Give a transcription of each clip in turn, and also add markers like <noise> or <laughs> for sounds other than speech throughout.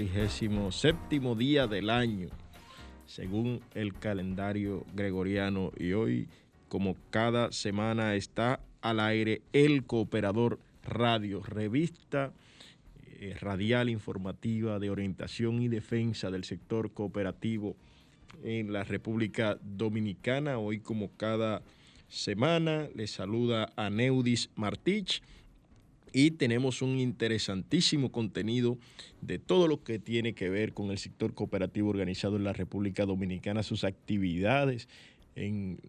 domingo 6 de febrero, el 37 día del año, según el calendario gregoriano. Y hoy, como cada semana, está al aire el Cooperador Radio, revista eh, radial informativa de orientación y defensa del sector cooperativo en la República Dominicana. Hoy, como cada semana, les saluda a Neudis Martich y tenemos un interesantísimo contenido de todo lo que tiene que ver con el sector cooperativo organizado en la República Dominicana, sus actividades en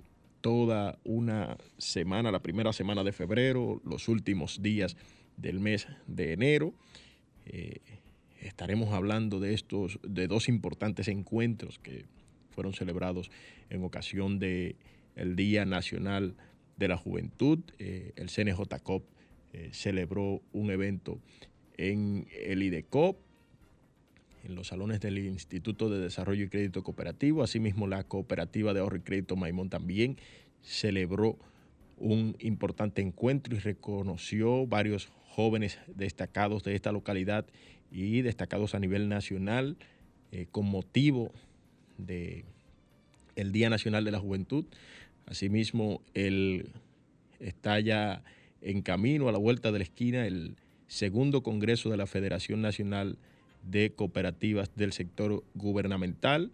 toda una semana, la primera semana de febrero, los últimos días del mes de enero. Eh, estaremos hablando de estos, de dos importantes encuentros que fueron celebrados en ocasión del el Día Nacional de la Juventud, eh, el CNJCOP eh, celebró un evento en el IDECOP, en los salones del Instituto de Desarrollo y Crédito Cooperativo. Asimismo, la Cooperativa de Ahorro y Crédito Maimón también celebró un importante encuentro y reconoció varios jóvenes destacados de esta localidad y destacados a nivel nacional eh, con motivo de el Día Nacional de la Juventud. Asimismo, el está ya en camino a la vuelta de la esquina el segundo Congreso de la Federación Nacional de Cooperativas del Sector Gubernamental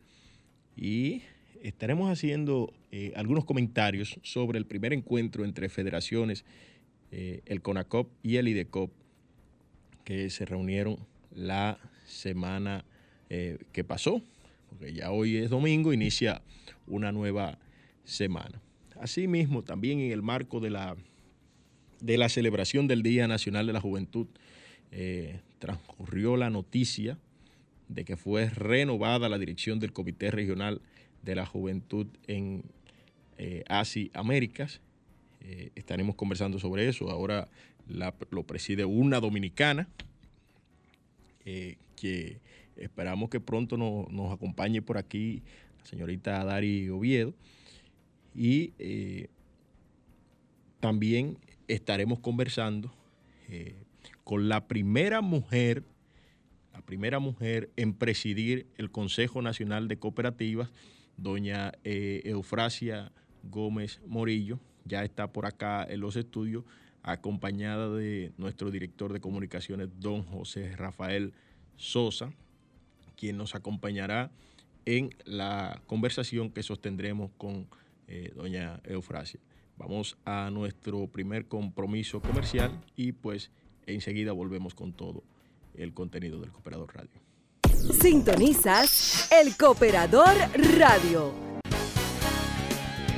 y estaremos haciendo eh, algunos comentarios sobre el primer encuentro entre federaciones, eh, el CONACOP y el IDECOP, que se reunieron la semana eh, que pasó, porque ya hoy es domingo, inicia una nueva semana. Asimismo, también en el marco de la de la celebración del Día Nacional de la Juventud, eh, transcurrió la noticia de que fue renovada la dirección del Comité Regional de la Juventud en eh, Asia Américas. Eh, estaremos conversando sobre eso. Ahora lo preside una dominicana que esperamos que pronto nos acompañe por aquí, la señorita Dari Oviedo. Y también estaremos conversando eh, con la primera mujer, la primera mujer en presidir el Consejo Nacional de Cooperativas, doña eh, Eufrasia Gómez Morillo, ya está por acá en los estudios, acompañada de nuestro director de comunicaciones, don José Rafael Sosa, quien nos acompañará en la conversación que sostendremos con eh, doña Eufrasia. Vamos a nuestro primer compromiso comercial y pues enseguida volvemos con todo el contenido del Cooperador Radio. Sintonizas el Cooperador Radio.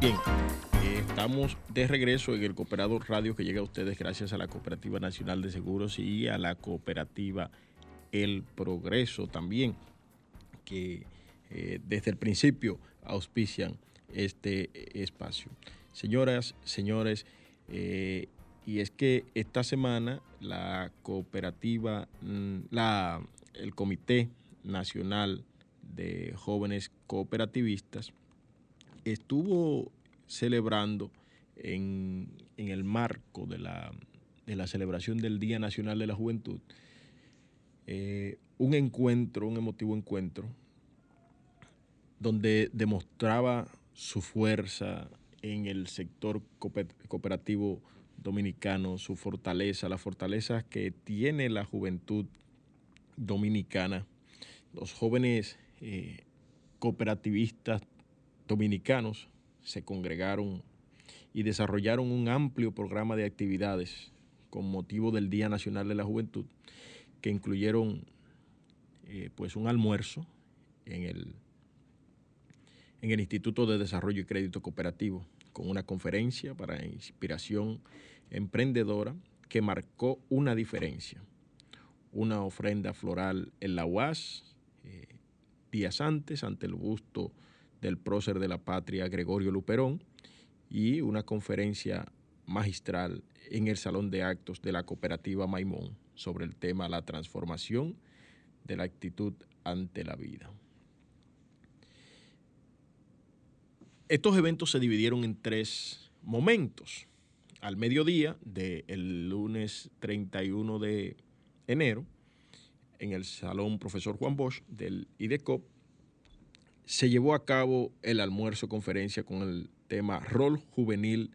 Bien, eh, estamos de regreso en el Cooperador Radio que llega a ustedes gracias a la Cooperativa Nacional de Seguros y a la Cooperativa El Progreso también, que eh, desde el principio auspician este espacio. Señoras, señores, eh, y es que esta semana la cooperativa, mm, la, el Comité Nacional de Jóvenes Cooperativistas, estuvo celebrando en, el marco de la, celebración del Día Nacional de la Juventud eh, un encuentro, un emotivo encuentro, donde demostraba su fuerza en el sector cooperativo dominicano, su fortaleza, la fortaleza que tiene la juventud dominicana, los jóvenes eh, cooperativistas dominicanos se congregaron y desarrollaron un amplio programa de actividades con motivo del Día Nacional de la Juventud, que incluyeron eh, pues un almuerzo en el, en el Instituto de Desarrollo y Crédito Cooperativo, con una conferencia para inspiración emprendedora que marcó una diferencia. Una ofrenda floral en la UAS eh, días antes ante el busto del prócer de la patria Gregorio Luperón y una conferencia magistral en el Salón de Actos de la Cooperativa Maimón sobre el tema la transformación de la actitud ante la vida. Estos eventos se dividieron en tres momentos. Al mediodía del lunes 31 de enero, en el Salón Profesor Juan Bosch del IDECOP, se llevó a cabo el almuerzo conferencia con el tema Rol Juvenil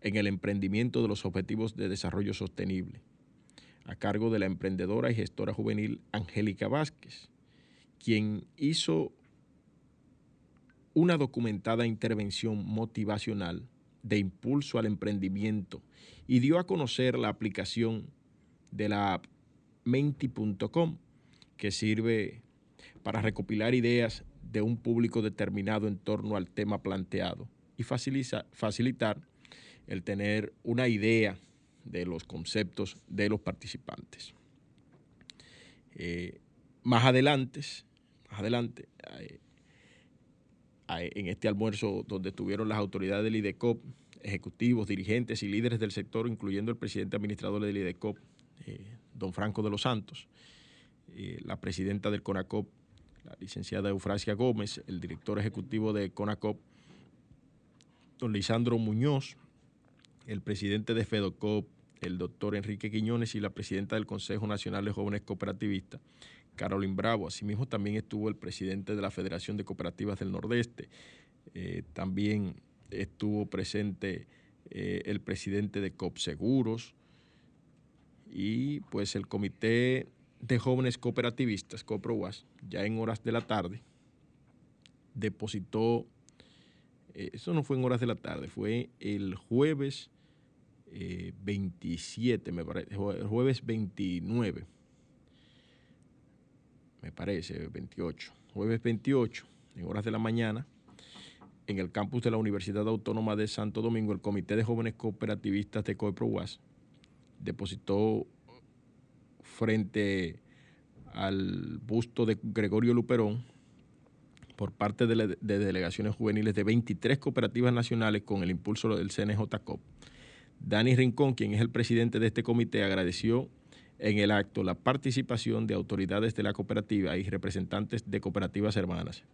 en el emprendimiento de los objetivos de desarrollo sostenible, a cargo de la emprendedora y gestora juvenil Angélica Vázquez, quien hizo una documentada intervención motivacional de impulso al emprendimiento y dio a conocer la aplicación de la app menti.com que sirve para recopilar ideas de un público determinado en torno al tema planteado y facilitar el tener una idea de los conceptos de los participantes. Eh, más adelante, más adelante eh, en este almuerzo donde estuvieron las autoridades del IDECOP, ejecutivos, dirigentes y líderes del sector, incluyendo el presidente administrador del IDECOP, eh, don Franco de los Santos, la presidenta del CONACOP, la licenciada Eufrasia Gómez, el director ejecutivo de CONACOP, don Lisandro Muñoz, el presidente de FEDOCOP, el doctor Enrique Quiñones y la presidenta del Consejo Nacional de Jóvenes Cooperativistas, Carolyn Bravo. Asimismo también estuvo el presidente de la Federación de Cooperativas del Nordeste. Eh, también estuvo presente eh, el presidente de COP Seguros y pues el Comité de Jóvenes Cooperativistas, COPROWAS, ya en horas de la tarde, depositó, eh, eso no fue en horas de la tarde, fue el jueves 27, eh, me parece, jueves 29, me parece, 28, jueves 28, en horas de la mañana, en el campus de la Universidad Autónoma de Santo Domingo, el Comité de Jóvenes Cooperativistas de COEPROWAS depositó frente al busto de Gregorio Luperón por parte de, delegaciones juveniles de 23 cooperativas nacionales con el impulso del CNJCOP Dani Rincón, quien es el presidente de este comité, agradeció en el acto la participación de autoridades de la cooperativa y representantes de cooperativas hermanas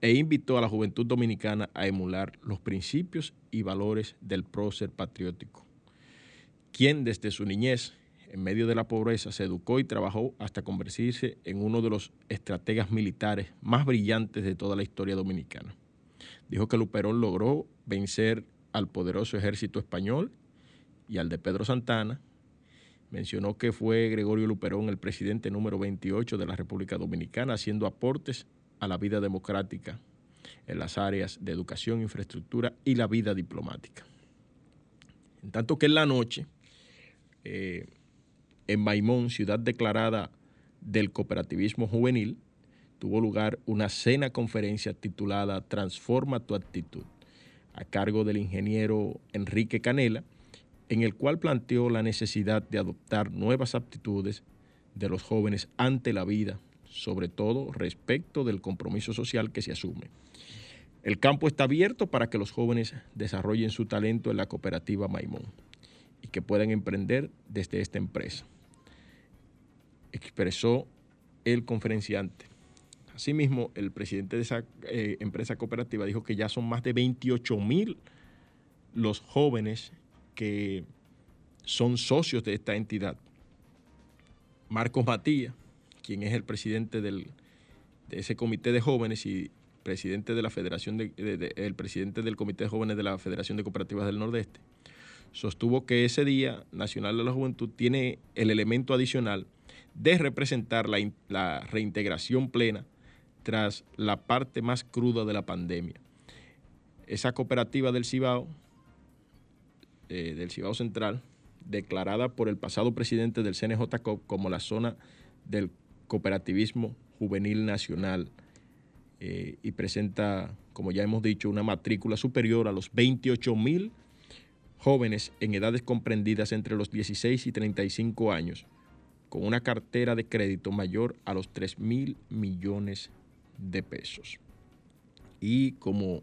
e invitó a la juventud dominicana a emular los principios y valores del prócer patriótico, quien desde su niñez, en medio de la pobreza, se educó y trabajó hasta convertirse en uno de los estrategas militares más brillantes de toda la historia dominicana. Dijo que Luperón logró vencer al poderoso ejército español y al de Pedro Santana. Mencionó que fue Gregorio Luperón el presidente número 28 de la República Dominicana, haciendo aportes a la vida democrática en las áreas de educación, infraestructura y la vida diplomática. En tanto que en la noche, eh, en Maimón, ciudad declarada del cooperativismo juvenil, tuvo lugar una cena conferencia titulada Transforma tu actitud a cargo del ingeniero Enrique Canela, en el cual planteó la necesidad de adoptar nuevas aptitudes de los jóvenes ante la vida, sobre todo respecto del compromiso social que se asume. El campo está abierto para que los jóvenes desarrollen su talento en la cooperativa Maimón y que puedan emprender desde esta empresa, expresó el conferenciante. Asimismo, el presidente de esa eh, empresa cooperativa dijo que ya son más de 28 mil los jóvenes que son socios de esta entidad. Marcos Matías, quien es el presidente de ese comité de jóvenes y presidente de la Federación el presidente del Comité de Jóvenes de la Federación de Cooperativas del Nordeste, sostuvo que ese Día Nacional de la Juventud tiene el elemento adicional de representar la reintegración plena tras la parte más cruda de la pandemia. Esa cooperativa del Cibao, eh, del Cibao Central, declarada por el pasado presidente del CNJCOP como la zona del cooperativismo juvenil nacional eh, y presenta, como ya hemos dicho, una matrícula superior a los 28 mil jóvenes en edades comprendidas entre los 16 y 35 años, con una cartera de crédito mayor a los 3 mil millones de pesos. Y como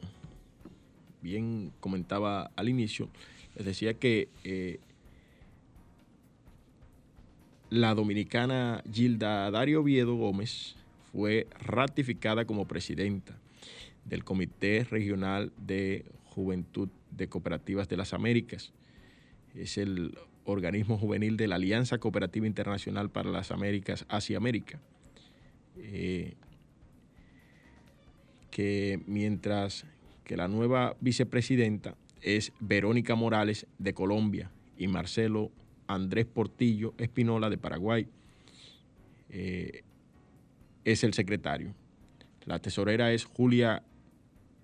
bien comentaba al inicio, les decía que eh, la dominicana Gilda Dario Oviedo Gómez fue ratificada como presidenta del Comité Regional de Juventud de Cooperativas de las Américas. Es el organismo juvenil de la Alianza Cooperativa Internacional para las Américas, Asia América. Eh, que mientras que la nueva vicepresidenta es Verónica Morales de Colombia y Marcelo Andrés Portillo Espinola de Paraguay eh, es el secretario. La tesorera es Julia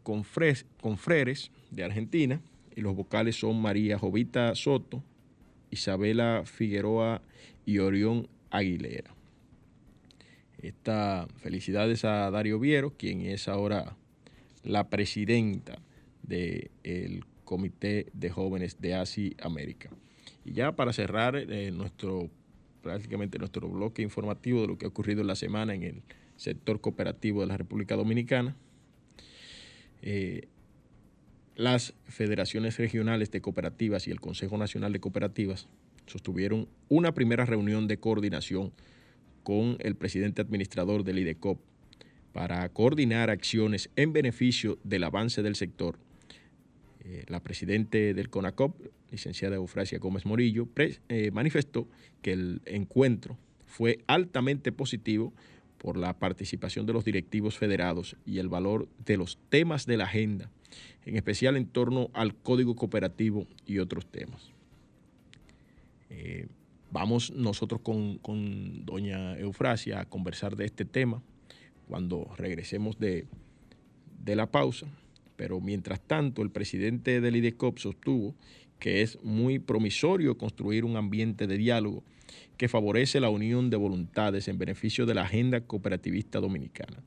Confreres de Argentina y los vocales son María Jovita Soto, Isabela Figueroa y Orión Aguilera. Esta felicidades a Dario Viero, quien es ahora la presidenta del Comité de Jóvenes de Asia América. Y ya para cerrar eh, nuestro prácticamente nuestro bloque informativo de lo que ha ocurrido en la semana en el sector cooperativo de la República Dominicana, eh, las federaciones regionales de cooperativas y el Consejo Nacional de Cooperativas sostuvieron una primera reunión de coordinación con el presidente administrador del IDECOP para coordinar acciones en beneficio del avance del sector. Eh, la presidente del CONACOP, licenciada Eufrasia Gómez Morillo, eh, manifestó que el encuentro fue altamente positivo por la participación de los directivos federados y el valor de los temas de la agenda, en especial en torno al código cooperativo y otros temas. Eh, vamos nosotros con, con, doña Eufrasia a conversar de este tema cuando regresemos de, de la pausa, pero mientras tanto el presidente del IDECOP sostuvo que es muy promisorio construir un ambiente de diálogo que favorece la unión de voluntades en beneficio de la agenda cooperativista dominicana.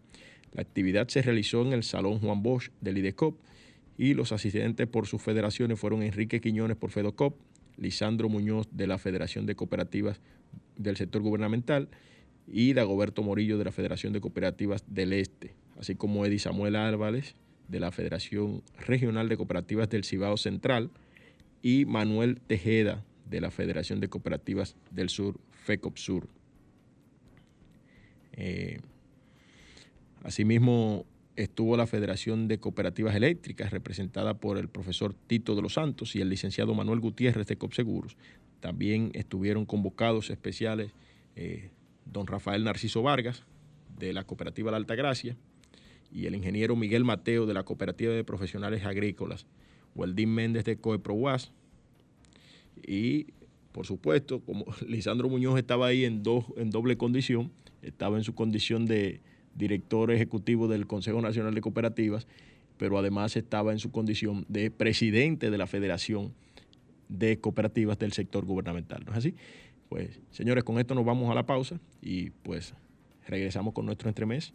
La actividad se realizó en el Salón Juan Bosch del IDECOP y los asistentes por sus federaciones fueron Enrique Quiñones por FEDOCOP, Lisandro Muñoz de la Federación de Cooperativas del Sector Gubernamental y Dagoberto Morillo de la Federación de Cooperativas del Este, así como Eddie Samuel Álvarez de la Federación Regional de Cooperativas del Cibao Central, y Manuel Tejeda de la Federación de Cooperativas del Sur, FECOPSUR. Eh, asimismo, estuvo la Federación de Cooperativas Eléctricas, representada por el profesor Tito de los Santos y el licenciado Manuel Gutiérrez de COPSEGUROS. También estuvieron convocados especiales eh, don Rafael Narciso Vargas, de la Cooperativa La Altagracia, y el ingeniero Miguel Mateo, de la Cooperativa de Profesionales Agrícolas Weldín Méndez de Coeproguas y por supuesto, como <laughs> Lisandro Muñoz estaba ahí en, en doble condición, estaba en su condición de director ejecutivo del Consejo Nacional de Cooperativas, pero además estaba en su condición de presidente de la Federación de Cooperativas del sector gubernamental. ¿No es así? Pues, señores, con esto nos vamos a la pausa y pues regresamos con nuestro entremés.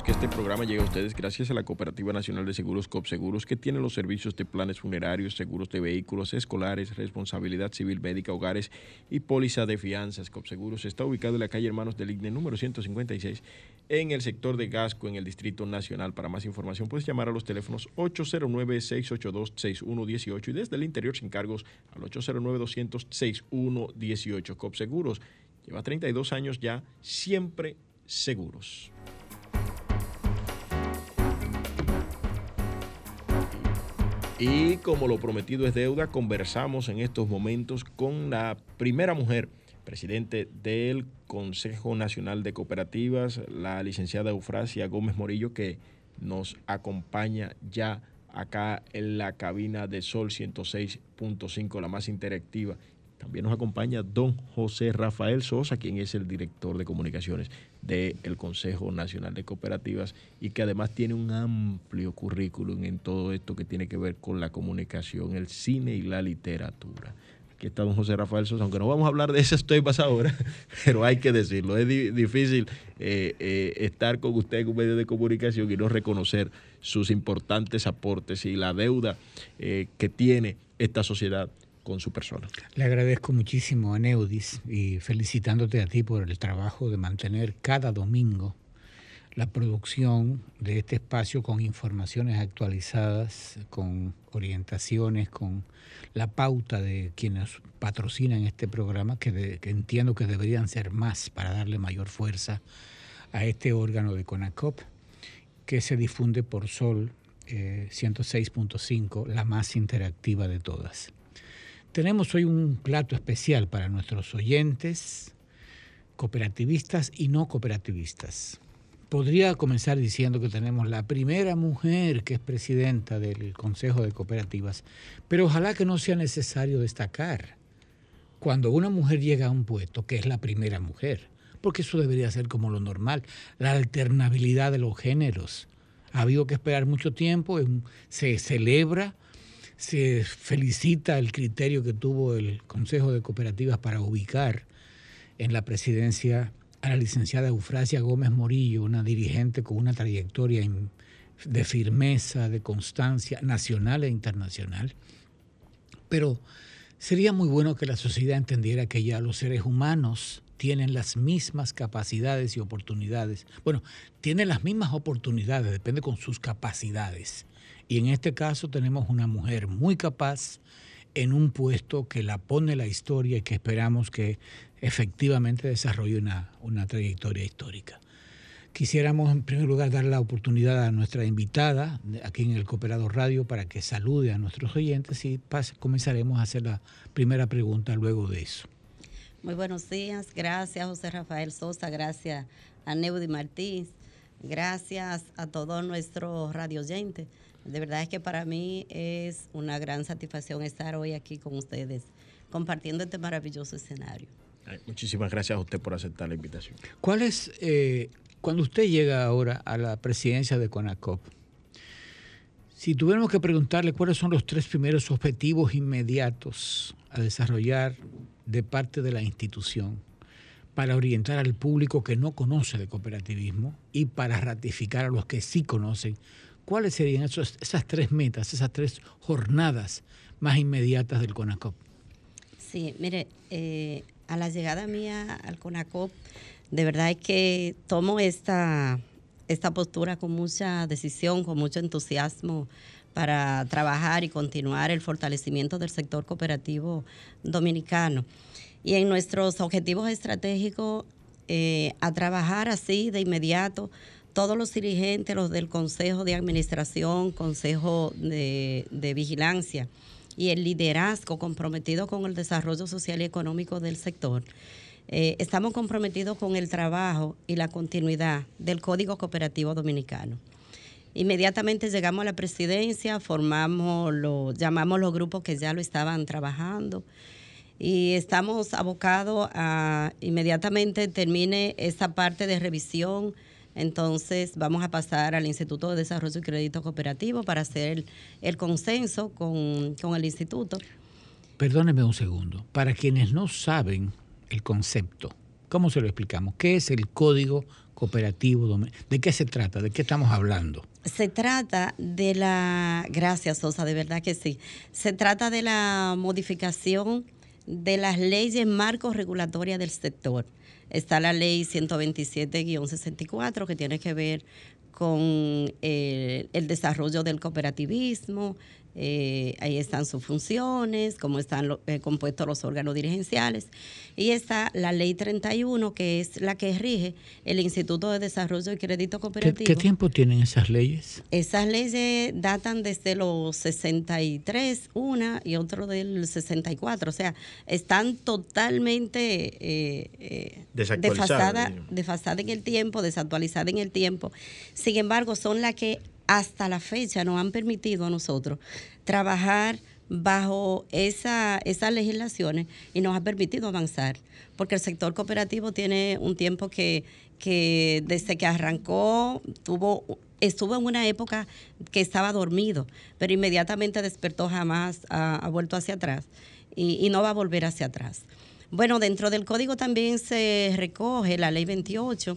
que este programa llega a ustedes gracias a la Cooperativa Nacional de Seguros COPSEGUROS, que tiene los servicios de planes funerarios, seguros de vehículos escolares, responsabilidad civil médica, hogares y póliza de fianzas. COPSEGUROS está ubicado en la calle Hermanos del IGNE número 156 en el sector de Gasco, en el Distrito Nacional. Para más información puedes llamar a los teléfonos 809-682-6118 y desde el interior sin cargos al 809-200-6118. COPSEGUROS lleva 32 años ya, siempre seguros. Y como lo prometido es deuda, conversamos en estos momentos con la primera mujer presidente del Consejo Nacional de Cooperativas, la licenciada Eufrasia Gómez Morillo, que nos acompaña ya acá en la cabina de Sol 106.5, la más interactiva. También nos acompaña don José Rafael Sosa, quien es el director de comunicaciones del Consejo Nacional de Cooperativas y que además tiene un amplio currículum en todo esto que tiene que ver con la comunicación, el cine y la literatura. Aquí está don José Rafael Sosa, aunque no vamos a hablar de ese estoy más ahora, <laughs> pero hay que decirlo, es difícil eh, eh, estar con usted en un medio de comunicación y no reconocer sus importantes aportes y la deuda eh, que tiene esta sociedad con su persona. Le agradezco muchísimo a Neudis y felicitándote a ti por el trabajo de mantener cada domingo la producción de este espacio con informaciones actualizadas, con orientaciones, con la pauta de quienes patrocinan este programa, que, entiendo que deberían ser más para darle mayor fuerza a este órgano de CONACOP, que se difunde por Sol 106.5, eh, la más interactiva de todas. Tenemos hoy un plato especial para nuestros oyentes, cooperativistas y no cooperativistas. Podría comenzar diciendo que tenemos la primera mujer que es presidenta del Consejo de Cooperativas, pero ojalá que no sea necesario destacar cuando una mujer llega a un puesto que es la primera mujer, porque eso debería ser como lo normal, la alternabilidad de los géneros. Ha habido que esperar mucho tiempo, se celebra se felicita el criterio que tuvo el Consejo de Cooperativas para ubicar en la presidencia a la licenciada Eufrasia Gómez Morillo, una dirigente con una trayectoria de firmeza, de constancia nacional e internacional. Pero sería muy bueno que la sociedad entendiera que ya los seres humanos tienen las mismas capacidades y oportunidades. Bueno, tienen las mismas oportunidades, depende con sus capacidades. Y en este caso tenemos una mujer muy capaz en un puesto que la pone la historia y que esperamos que efectivamente desarrolle una, una trayectoria histórica. Quisiéramos en primer lugar dar la oportunidad a nuestra invitada aquí en el Cooperador Radio para que salude a nuestros oyentes y comenzaremos a hacer la primera pregunta luego de eso. Muy buenos días, gracias José Rafael Sosa, gracias a Neudi Martínez, gracias a todos nuestros radio oyentes. De verdad es que para mí es una gran satisfacción estar hoy aquí con ustedes, compartiendo este maravilloso escenario. muchísimas gracias a usted por aceptar la invitación. ¿Cuál es, eh, cuando usted llega ahora a la presidencia de CONACOP, si tuviéramos que preguntarle cuáles son los tres primeros objetivos inmediatos a desarrollar de parte de la institución para orientar al público que no conoce de cooperativismo y para ratificar a los que sí conocen, ¿Cuáles serían esas tres metas, esas tres jornadas más inmediatas del CONACOP? Sí, mire, eh, a la llegada mía al CONACOP, de verdad es que tomo esta, esta postura con mucha decisión, con mucho entusiasmo para trabajar y continuar el fortalecimiento del sector cooperativo dominicano. Y en nuestros objetivos estratégicos, eh, a trabajar así de inmediato todos los dirigentes, los del Consejo de Administración, Consejo de, Vigilancia y el liderazgo comprometido con el desarrollo social y económico del sector, eh, estamos comprometidos con el trabajo y la continuidad del Código Cooperativo Dominicano. Inmediatamente llegamos a la presidencia, formamos lo, llamamos los grupos que ya lo estaban trabajando y estamos abocados a inmediatamente termine esa parte de revisión entonces vamos a pasar al Instituto de Desarrollo y Crédito Cooperativo para hacer el, consenso con, el instituto. Perdóneme un segundo. Para quienes no saben el concepto, ¿cómo se lo explicamos? ¿Qué es el Código Cooperativo? ¿De qué se trata? ¿De qué estamos hablando? Se trata de la, gracias Sosa, de verdad que sí, se trata de la modificación de las leyes marcos regulatorias del sector Está la ley 127-64 que tiene que ver con eh, el, desarrollo del cooperativismo, eh, ahí están sus funciones, cómo están eh, compuestos los órganos dirigenciales. Y está la ley 31, que es la que rige el Instituto de Desarrollo y Crédito Cooperativo. ¿Qué, tiempo tienen esas leyes? Esas leyes datan desde los 63, una y otro del 64. O sea, están totalmente eh, desfasadas desfasada en el tiempo, desactualizadas en el tiempo. Sin embargo, son las que hasta la fecha nos han permitido a nosotros trabajar bajo esa, esas legislaciones y nos ha permitido avanzar, porque el sector cooperativo tiene un tiempo que, desde que arrancó tuvo estuvo en una época que estaba dormido, pero inmediatamente despertó, jamás ha, vuelto hacia atrás y, no va a volver hacia atrás. Bueno, dentro del código también se recoge la ley 28,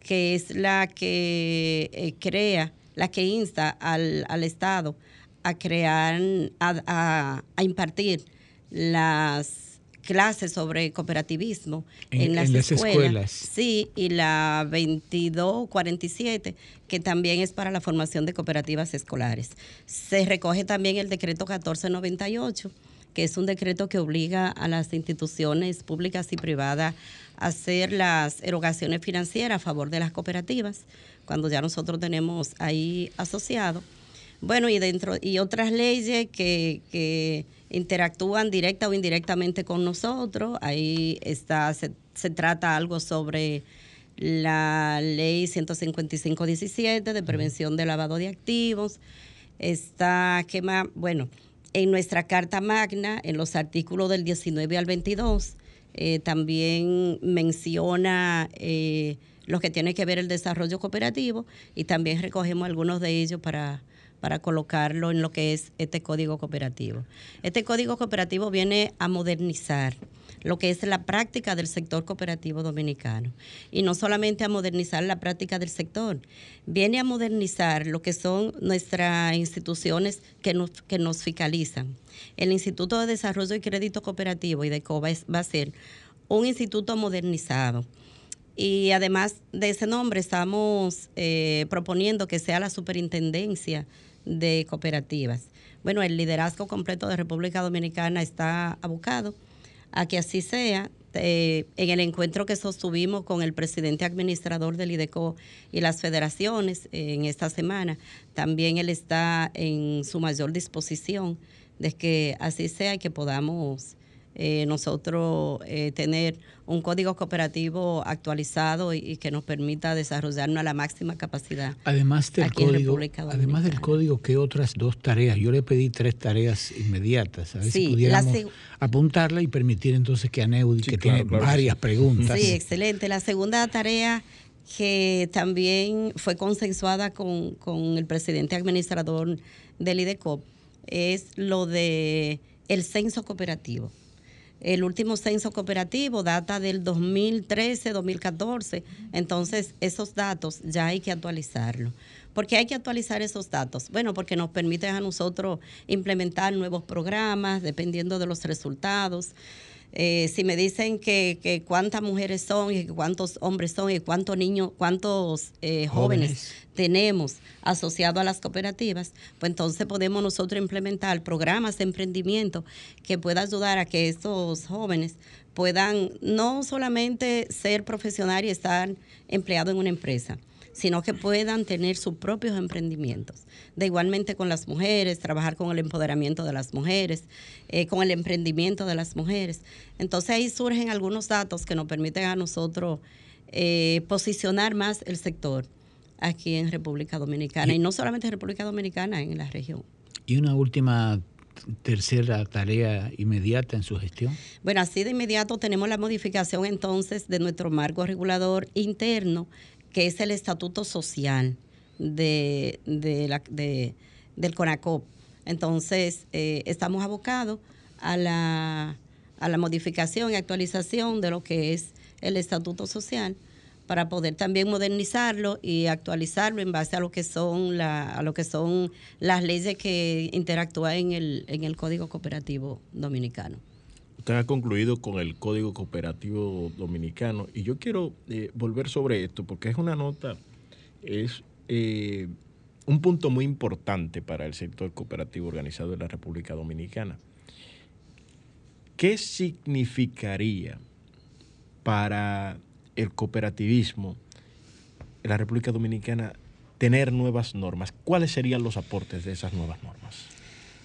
que es la que eh, crea la que insta al, Estado a crear, a, impartir las clases sobre cooperativismo en, las, escuelas. Sí, y la 2247, que también es para la formación de cooperativas escolares. Se recoge también el decreto 1498, que es un decreto que obliga a las instituciones públicas y privadas a hacer las erogaciones financieras a favor de las cooperativas cuando ya nosotros tenemos ahí asociado. Bueno, y dentro y otras leyes que, interactúan directa o indirectamente con nosotros. Ahí está, se, trata algo sobre la ley 155-17 de prevención de lavado de activos. Está, ¿qué más? Bueno, en nuestra Carta Magna, en los artículos del 19 al 22, eh, también menciona eh, lo que tiene que ver el desarrollo cooperativo y también recogemos algunos de ellos para, para colocarlo en lo que es este código cooperativo. Este código cooperativo viene a modernizar lo que es la práctica del sector cooperativo dominicano. Y no solamente a modernizar la práctica del sector, viene a modernizar lo que son nuestras instituciones que nos, que nos fiscalizan. El Instituto de Desarrollo y Crédito Cooperativo, y va a ser un instituto modernizado y además de ese nombre estamos eh, proponiendo que sea la superintendencia de cooperativas. Bueno, el liderazgo completo de República Dominicana está abocado a que así sea. Eh, en el encuentro que sostuvimos con el presidente administrador del IDECO y las federaciones eh, en esta semana, también él está en su mayor disposición de que así sea y que podamos eh, nosotros eh, tener un código cooperativo actualizado y, que nos permita desarrollarnos a la máxima capacidad. Además del código, además del código, ¿qué otras dos tareas? Yo le pedí tres tareas inmediatas, a ver si pudiéramos apuntarla y permitir entonces que Aneudi, que tiene varias preguntas. Sí, excelente. La segunda tarea que también fue consensuada con, con el presidente administrador del IDECOP es lo de el censo cooperativo. El último censo cooperativo data del 2013-2014, entonces esos datos ya hay que actualizarlos. ¿Por qué hay que actualizar esos datos? Bueno, porque nos permite a nosotros implementar nuevos programas dependiendo de los resultados. Eh, si me dicen que, cuántas mujeres son y cuántos hombres son y cuántos niños, cuántos eh, jóvenes. tenemos asociados a las cooperativas, pues entonces podemos nosotros implementar programas de emprendimiento que puedan ayudar a que estos jóvenes puedan no solamente ser profesionales y estar empleados en una empresa, sino que puedan tener sus propios emprendimientos. De igualmente con las mujeres, trabajar con el empoderamiento de las mujeres, eh, con el emprendimiento de las mujeres. Entonces ahí surgen algunos datos que nos permiten a nosotros eh, posicionar más el sector aquí en República Dominicana, y, no solamente en República Dominicana, en la región. Y una última tercera tarea inmediata en su gestión? Bueno, así de inmediato tenemos la modificación entonces de nuestro marco regulador interno que es el estatuto social de, la, del CONACOP. Entonces, eh, estamos abocados a la, a la modificación y actualización de lo que es el estatuto social para poder también modernizarlo y actualizarlo en base a lo que son la, a lo que son las leyes que interactúan en el, en el Código Cooperativo Dominicano usted ha concluido con el Código Cooperativo Dominicano y yo quiero eh, volver sobre esto porque es una nota, es eh, un punto muy importante para el sector cooperativo organizado en la República Dominicana. ¿Qué significaría para el cooperativismo en la República Dominicana tener nuevas normas? ¿Cuáles serían los aportes de esas nuevas normas?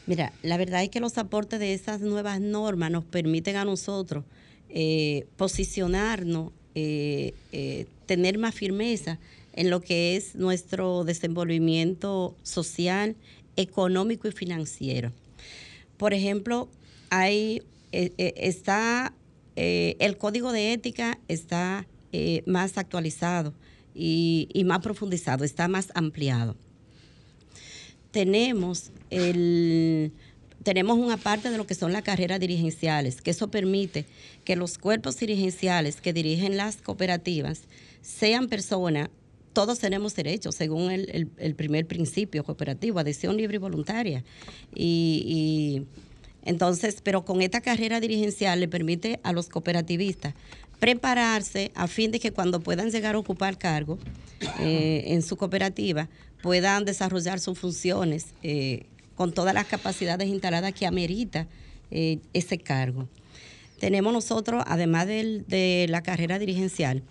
Mira, la verdad es que los aportes de esas nuevas normas nos permiten a nosotros eh, posicionarnos, eh, eh, tener más firmeza en lo que es nuestro desenvolvimiento social, económico y financiero. Por ejemplo, hay, está, el código de ética está más actualizado y, y más profundizado, está más ampliado tenemos el tenemos una parte de lo que son las carreras dirigenciales, que eso permite que los cuerpos dirigenciales que dirigen las cooperativas sean personas, todos tenemos derechos, según el, primer principio cooperativo, adhesión libre y voluntaria. Y, entonces, pero con esta carrera dirigencial le permite a los cooperativistas prepararse a fin de que cuando puedan llegar a ocupar cargo eh, en su cooperativa, puedan desarrollar sus funciones eh, con todas las capacidades instaladas que amerita eh, ese cargo. Tenemos nosotros, además de la carrera dirigencial,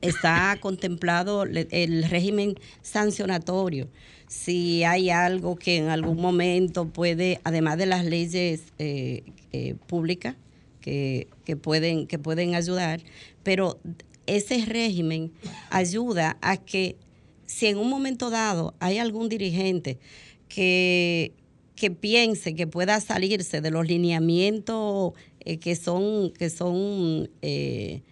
está contemplado el régimen sancionatorio. Si hay algo que en algún momento puede, además de las leyes eh, públicas que, pueden, que pueden ayudar, pero ese régimen ayuda a que si en un momento dado hay algún dirigente que, que piense que pueda salirse de los lineamientos eh, que son, que son eh,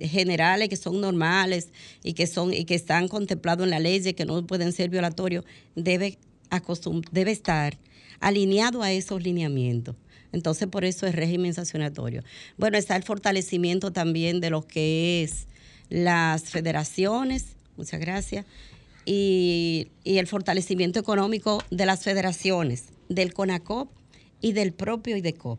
generales, que son normales y que, son, y que están contemplados en la ley y que no pueden ser violatorios, debe, debe estar alineado a esos lineamientos. Entonces, por eso es régimen sancionatorio. Bueno, está el fortalecimiento también de lo que es las federaciones, muchas gracias, y, el fortalecimiento económico de las federaciones, del CONACOP y del propio IDECOP.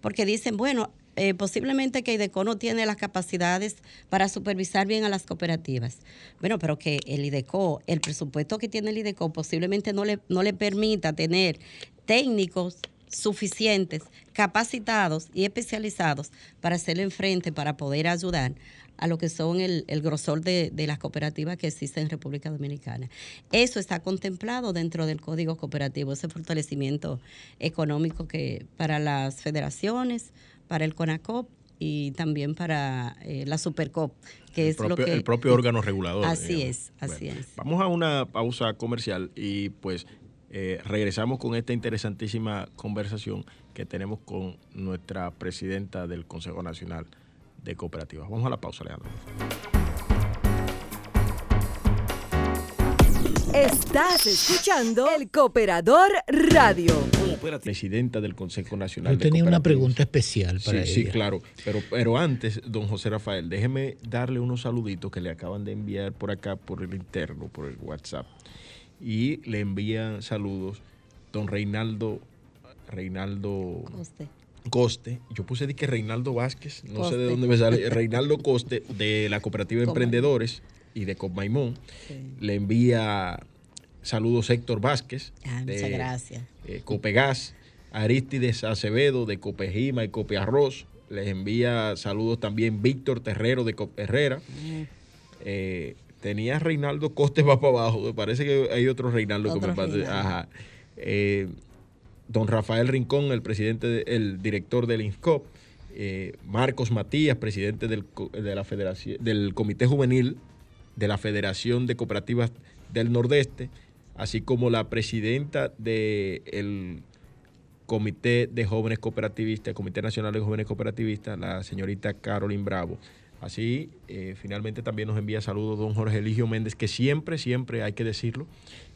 Porque dicen, bueno, eh, posiblemente que IDECO no tiene las capacidades para supervisar bien a las cooperativas. Bueno, pero que el IDECO, el presupuesto que tiene el IDECO posiblemente no le, no le permita tener técnicos suficientes, capacitados y especializados para hacerle frente, para poder ayudar a lo que son el, grosor de, las cooperativas que existen en República Dominicana. Eso está contemplado dentro del Código Cooperativo, ese fortalecimiento económico que para las federaciones, para el CONACOP y también para eh, la Supercop, que es lo que... El propio órgano regulador. Así es, así es. Vamos a una pausa comercial y pues eh, regresamos con esta interesantísima conversación que tenemos con nuestra presidenta del Consejo Nacional de Cooperativas. Vamos a la pausa, Leandro. Estás escuchando el Cooperador Radio. Presidenta del Consejo Nacional. Yo tenía una pregunta especial para sí, Sí, claro. Pero, pero antes, don José Rafael, déjeme darle unos saluditos que le acaban de enviar por acá, por el interno, por el WhatsApp y le envían saludos don Reinaldo Reinaldo Coste. Coste. Yo puse de que Reinaldo Vázquez, no sé de dónde me sale, <laughs> Reinaldo Coste de la Cooperativa Emprendedores y de Copmaimón. Le envía saludos Héctor Vázquez. Ah, muchas gracias. Eh, Copegas, Aristides Acevedo de Copejima y Copearroz. Les envía saludos también Víctor Terrero de Coperrera. Mm. Eh, tenía Reinaldo Coste va para abajo. Me parece que hay otro Reinaldo que me pasa. Ajá. Eh, don Rafael Rincón, el presidente, el director del INSCOP. Eh, Marcos Matías, presidente del, de la federación, del Comité Juvenil de la Federación de Cooperativas del Nordeste, así como la presidenta del Comité de Jóvenes Cooperativistas, Comité Nacional de Jóvenes Cooperativistas, la señorita Carolyn Bravo. Así, eh, finalmente también nos envía saludos don Jorge Eligio Méndez, que siempre, siempre hay que decirlo,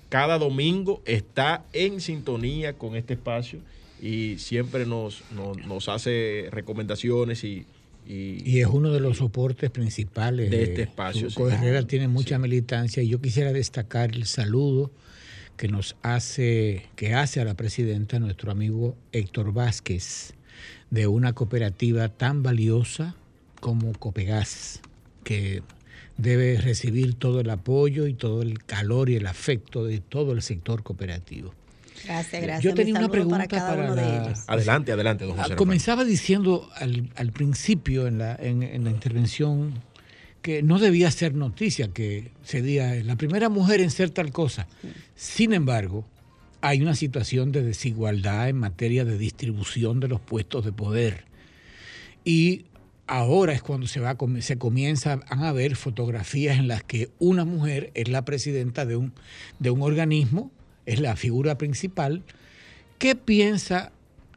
cada domingo está en sintonía con este espacio y siempre nos, nos, hace recomendaciones y, y, es uno de los soportes principales de este espacio. Su tiene mucha militancia y yo quisiera destacar el saludo que nos hace, que hace a la presidenta nuestro amigo Héctor Vázquez, de una cooperativa tan valiosa como Copegas, que debe recibir todo el apoyo y todo el calor y el afecto de todo el sector cooperativo. Gracias, gracias. Yo tenía una pregunta para, la... Adelante, adelante, don José. Comenzaba diciendo al, al principio en la, en, en la intervención que no debía ser noticia que se diga la primera mujer en ser tal cosa. Sin embargo, hay una situación de desigualdad en materia de distribución de los puestos de poder. Y ahora es cuando se, va, se comienzan a ver fotografías en las que una mujer es la presidenta de un, de un organismo, es la figura principal. ¿Qué piensa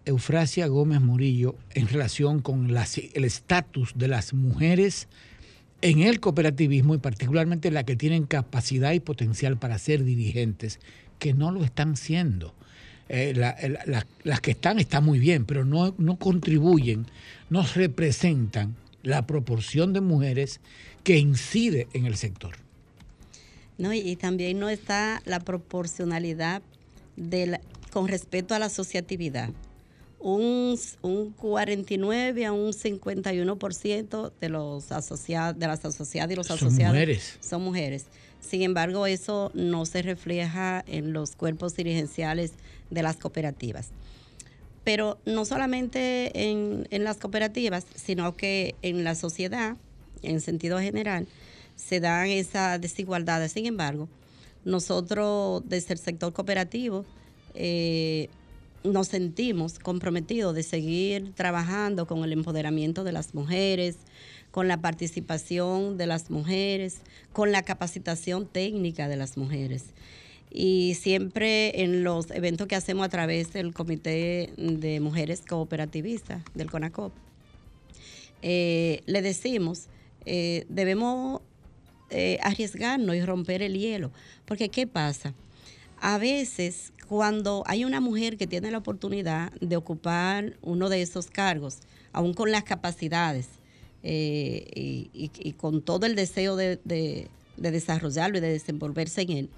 Eufrasia Gómez Murillo en relación con el estatus de las mujeres en el cooperativismo y particularmente la que tienen capacidad y potencial para ser dirigentes, que no lo están siendo. Eh, las que están están muy bien, pero no, no contribuyen, no representan la proporción de mujeres que incide en el sector. No, y, también no está la proporcionalidad de con respecto a la asociatividad un, un 49 a un 51% de los asociados, de las asociadas y los asociados son mujeres. son mujeres. Sin embargo, eso no se refleja en los cuerpos dirigenciales de las cooperativas. Pero no solamente en, las cooperativas, sino que en la sociedad, en sentido general, se dan esas desigualdades. Sin embargo, nosotros desde el sector cooperativo eh, nos sentimos comprometidos de seguir trabajando con el empoderamiento de las mujeres, con la participación de las mujeres, con la capacitación técnica de las mujeres. Y siempre en los eventos que hacemos a través del Comité de Mujeres Cooperativistas del CONACOP, eh, le decimos, eh, debemos eh, arriesgarnos y romper el hielo. Porque ¿qué pasa? A veces cuando hay una mujer que tiene la oportunidad de ocupar uno de esos cargos, aún con las capacidades eh, y, con todo el deseo de, desarrollarlo y de desenvolverse en él,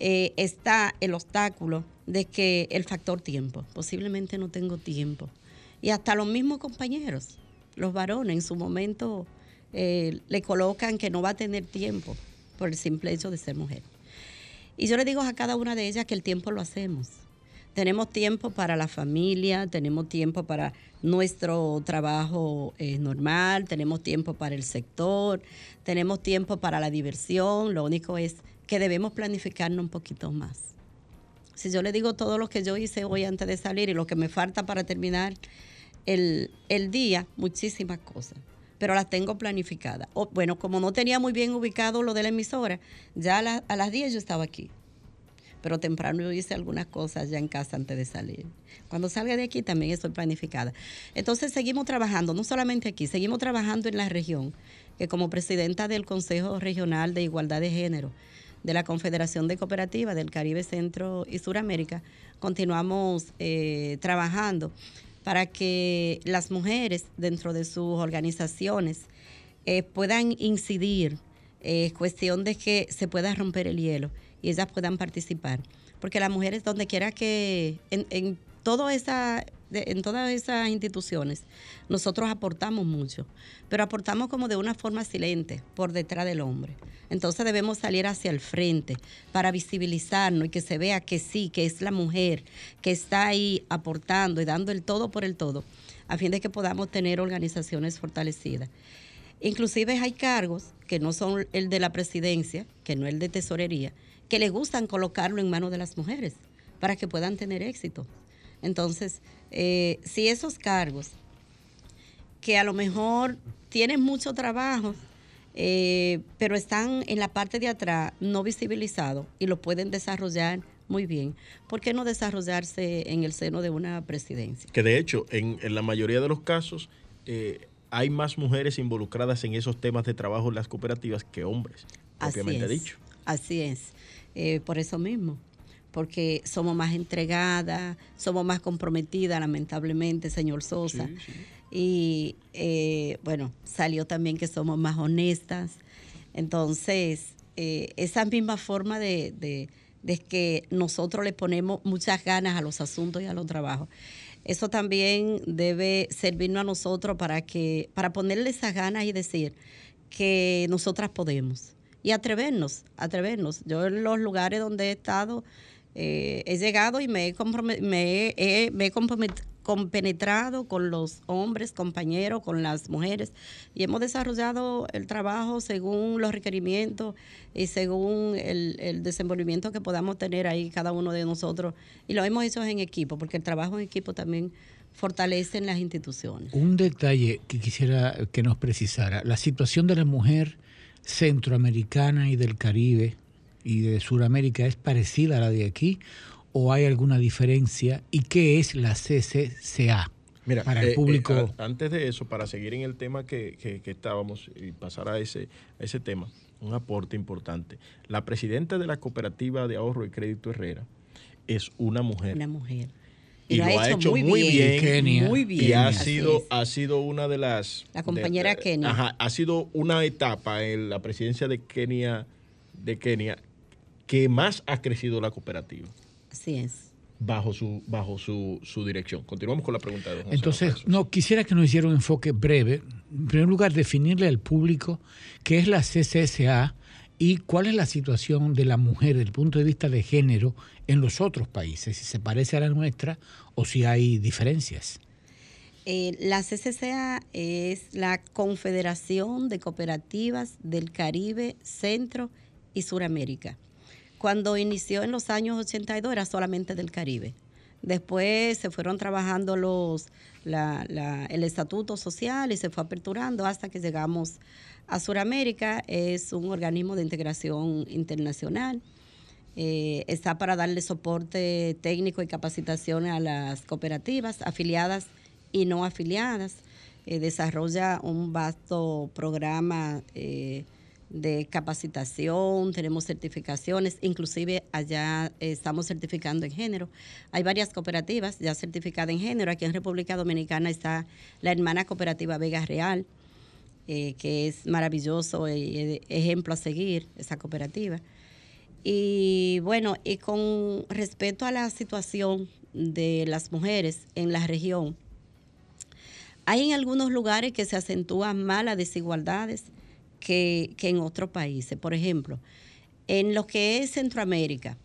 eh, está el obstáculo de que el factor tiempo, posiblemente no tengo tiempo. Y hasta los mismos compañeros, los varones en su momento eh, le colocan que no va a tener tiempo por el simple hecho de ser mujer. Y yo le digo a cada una de ellas que el tiempo lo hacemos. Tenemos tiempo para la familia, tenemos tiempo para nuestro trabajo eh, normal, tenemos tiempo para el sector, tenemos tiempo para la diversión. Lo único es que debemos planificarnos un poquito más. Si yo le digo todo lo que yo hice hoy antes de salir y lo que me falta para terminar el, el día, muchísimas cosas pero las tengo planificadas. bueno, como no tenía muy bien ubicado lo de la emisora, ya a, las 10 yo estaba aquí. Pero temprano yo hice algunas cosas ya en casa antes de salir. Cuando salga de aquí también estoy planificada. Entonces seguimos trabajando, no solamente aquí, seguimos trabajando en la región, que como presidenta del Consejo Regional de Igualdad de Género, de la Confederación de Cooperativas del Caribe, Centro y Suramérica, continuamos eh, trabajando para que las mujeres dentro de sus organizaciones eh, puedan incidir. Es cuestión de que se pueda romper el hielo y ellas puedan participar. Porque las mujeres, donde quiera que, en, en todo esa en todas esas instituciones, nosotros aportamos mucho, pero aportamos como de una forma silente, por detrás del hombre. Entonces debemos salir hacia el frente para visibilizarnos y que se vea que sí, que es la mujer que está ahí aportando y dando el todo por el todo, a fin de que podamos tener organizaciones fortalecidas. Inclusive hay cargos que no son el de la presidencia, que no el de tesorería, que le gustan colocarlo en manos de las mujeres para que puedan tener éxito. Entonces, eh, si esos cargos, que a lo mejor tienen mucho trabajo, eh, pero están en la parte de atrás no visibilizados y lo pueden desarrollar muy bien. ¿Por qué no desarrollarse en el seno de una presidencia? Que de hecho, en, la mayoría de los casos, eh, hay más mujeres involucradas en esos temas de trabajo en las cooperativas que hombres, propiamente dicho. Así es, por eso mismo porque somos más entregadas, somos más comprometidas, lamentablemente, señor Sosa. Y eh, bueno, salió también que somos más honestas. Entonces, eh, esa misma forma de, que nosotros le ponemos muchas ganas a los asuntos y a los trabajos. Eso también debe servirnos a nosotros para que, para ponerle esas ganas y decir que nosotras podemos y atrevernos, atrevernos. Yo en los lugares donde he estado eh, he llegado y me he, me he, me he compenetrado con los hombres, compañeros, con las mujeres y hemos desarrollado el trabajo según los requerimientos y según el, el, desenvolvimiento que podamos tener ahí cada uno de nosotros y lo hemos hecho en equipo porque el trabajo en equipo también fortalece en las instituciones. Un detalle que quisiera que nos precisara, la situación de la mujer centroamericana y del Caribe y de Sudamérica es parecida a la de aquí o hay alguna diferencia y qué es la CCCA? Mira, para el eh, público. Eh, antes de eso, para seguir en el tema que, que, estábamos y pasar a ese, a ese tema, un aporte importante. La presidenta de la cooperativa de ahorro y crédito Herrera es una mujer. Una mujer. Y, lo, ha hecho, muy, bien, muy bien. Y ha sido, ha sido una de las... La compañera Kenia. Ajá, ha sido una etapa en la presidencia de Kenia, de Kenia que más ha crecido la cooperativa. Así es. Bajo su, bajo su, su dirección. Continuamos con la pregunta de José Entonces, no, quisiera que nos hiciera un enfoque breve. En primer lugar, definirle al público qué es la CCSA y cuál es la situación de la mujer desde el punto de vista de género en los otros países, si se parece a la nuestra o si hay diferencias. Eh, la CCCA es la Confederación de Cooperativas del Caribe, Centro y Suramérica. Cuando inició en los años 82 era solamente del Caribe. Después se fueron trabajando los, el estatuto social y se fue aperturando hasta que llegamos a Suramérica. Es un organismo de integración internacional eh, está para darle soporte técnico y capacitación a las cooperativas afiliadas y no afiliadas. Eh, desarrolla un vasto programa eh, de capacitación, tenemos certificaciones, inclusive allá estamos certificando en género. Hay varias cooperativas ya certificadas en género. Aquí en República Dominicana está la hermana cooperativa Vega Real, que es maravilloso y ejemplo a seguir, esa cooperativa. Y bueno, y con respecto a la situación de las mujeres en la región, hay en algunos lugares que se acentúan más las desigualdades que, en otros países. Por ejemplo, en lo que es Centroamérica,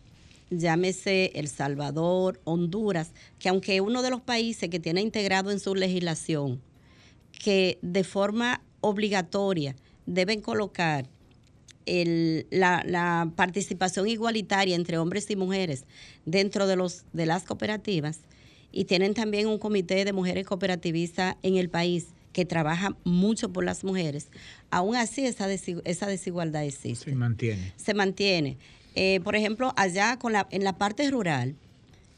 llámese El Salvador, Honduras, que aunque uno de los países que tiene integrado en su legislación que de forma obligatoria deben colocar la, participación igualitaria entre hombres y mujeres dentro de, los, de las cooperativas y tienen también un comité de mujeres cooperativistas en el país que trabaja mucho por las mujeres, aún así esa, esa desigualdad existe. Se mantiene. Se mantiene. Eh, por ejemplo, allá con la, en la parte rural,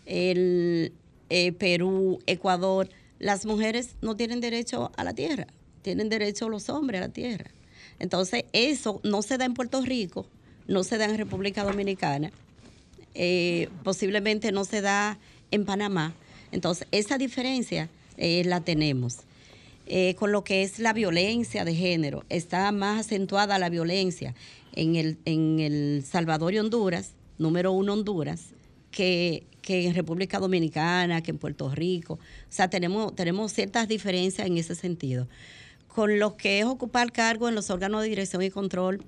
el, eh, Perú, Ecuador, las mujeres no tienen derecho a la tierra, tienen derecho los hombres a la tierra. Entonces, eso no se da en Puerto Rico, no se da en República Dominicana, eh, posiblemente no se da en Panamá. Entonces, esa diferencia eh, la tenemos. Eh, con lo que es la violencia de género, está más acentuada la violencia en el, en el Salvador y Honduras, número uno Honduras, que, que, en República Dominicana, que en Puerto Rico. O sea, tenemos, tenemos ciertas diferencias en ese sentido con lo que es ocupar cargo en los órganos de dirección y control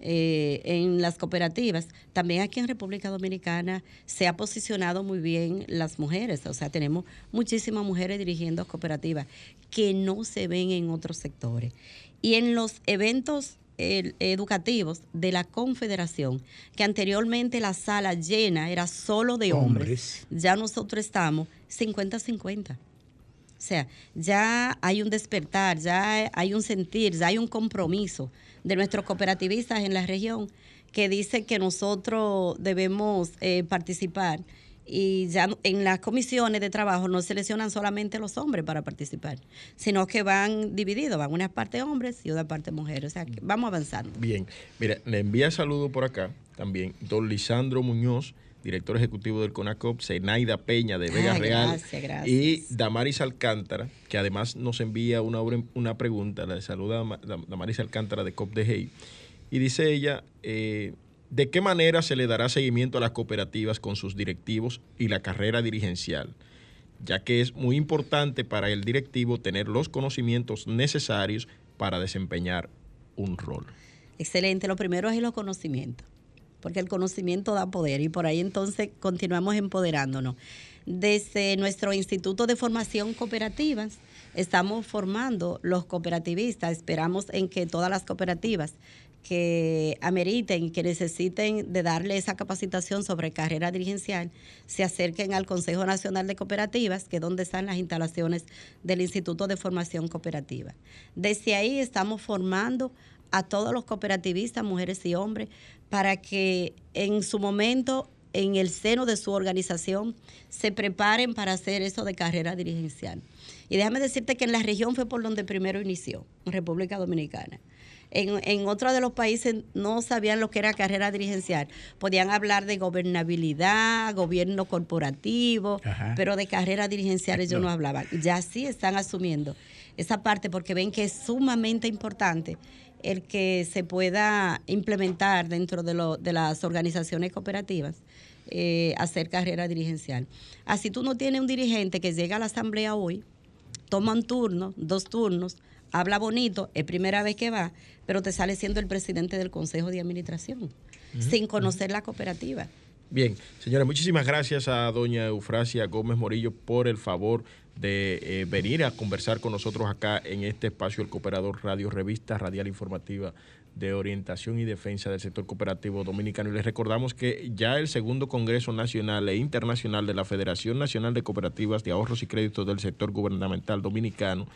eh, en las cooperativas. También aquí en República Dominicana se ha posicionado muy bien las mujeres, o sea, tenemos muchísimas mujeres dirigiendo cooperativas que no se ven en otros sectores. Y en los eventos educativos de la Confederación, que anteriormente la sala llena era solo de hombres. ya nosotros estamos 50-50. O sea, ya hay un despertar, ya hay un sentir, ya hay un compromiso de nuestros cooperativistas en la región que dice que nosotros debemos eh, participar y ya en las comisiones de trabajo no seleccionan solamente los hombres para participar, sino que van divididos, van una parte hombres y otra parte mujeres. O sea, que vamos avanzando. Bien, mira, le envía saludo por acá también don Lisandro Muñoz, director ejecutivo del CONACOP, Zenaida Peña de Vega Real y Damaris Alcántara, que además nos envía una, una pregunta, la saluda Damaris Alcántara de COP de Hey, y dice ella, eh, ¿de qué manera se le dará seguimiento a las cooperativas con sus directivos y la carrera dirigencial? ya que es muy importante para el directivo tener los conocimientos necesarios para desempeñar un rol? Excelente. Lo primero es el conocimiento, porque el conocimiento da poder y por ahí entonces continuamos empoderándonos. Desde nuestro Instituto de Formación Cooperativas estamos formando los cooperativistas. Esperamos en que todas las cooperativas que ameriten y que necesiten de darle esa capacitación sobre carrera dirigencial se acerquen al Consejo Nacional de Cooperativas, que es donde están las instalaciones del Instituto de Formación Cooperativa. Desde ahí estamos formando a todos los cooperativistas, mujeres y hombres, para que en su momento, en el seno de su organización, se preparen para hacer eso de carrera dirigencial. Y déjame decirte que en la región fue por donde primero inició, en República Dominicana. En, en otros de los países no sabían lo que era carrera dirigencial. Podían hablar de gobernabilidad, gobierno corporativo, pero de carrera dirigencial ellos no. hablaban. Ya sí están asumiendo esa parte porque ven que es sumamente importante el que se pueda implementar dentro de, lo, de las organizaciones cooperativas. Eh, hacer carrera dirigencial. Así tú no tienes un dirigente que llega a la asamblea hoy, toma un turno, dos turnos, habla bonito, es primera vez que va, pero te sale siendo el presidente del Consejo de Administración, sin conocer la cooperativa. Bien, señora, muchísimas gracias a doña Eufrasia Gómez Morillo por el favor de eh, venir a conversar con nosotros acá en este espacio El Cooperador Radio, revista radial informativa de orientación y defensa del sector cooperativo dominicano. Y les recordamos que ya el segundo Congreso Nacional e Internacional de la Federación Nacional de Cooperativas de Ahorros y Créditos del Sector Gubernamental Dominicano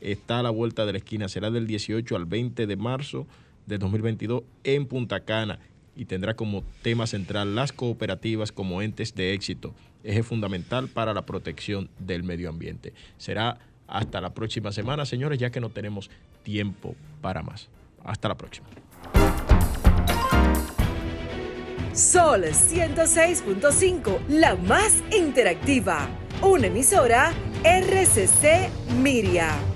está a la vuelta de la esquina. Será del 18 al 20 de marzo de 2022 en Punta Cana y tendrá como tema central las cooperativas como entes de éxito, eje fundamental para la protección del medio ambiente. Será hasta la próxima semana, señores, ya que no tenemos tiempo para más. Hasta la próxima. Sol 106.5, la más interactiva. Una emisora RCC Miria.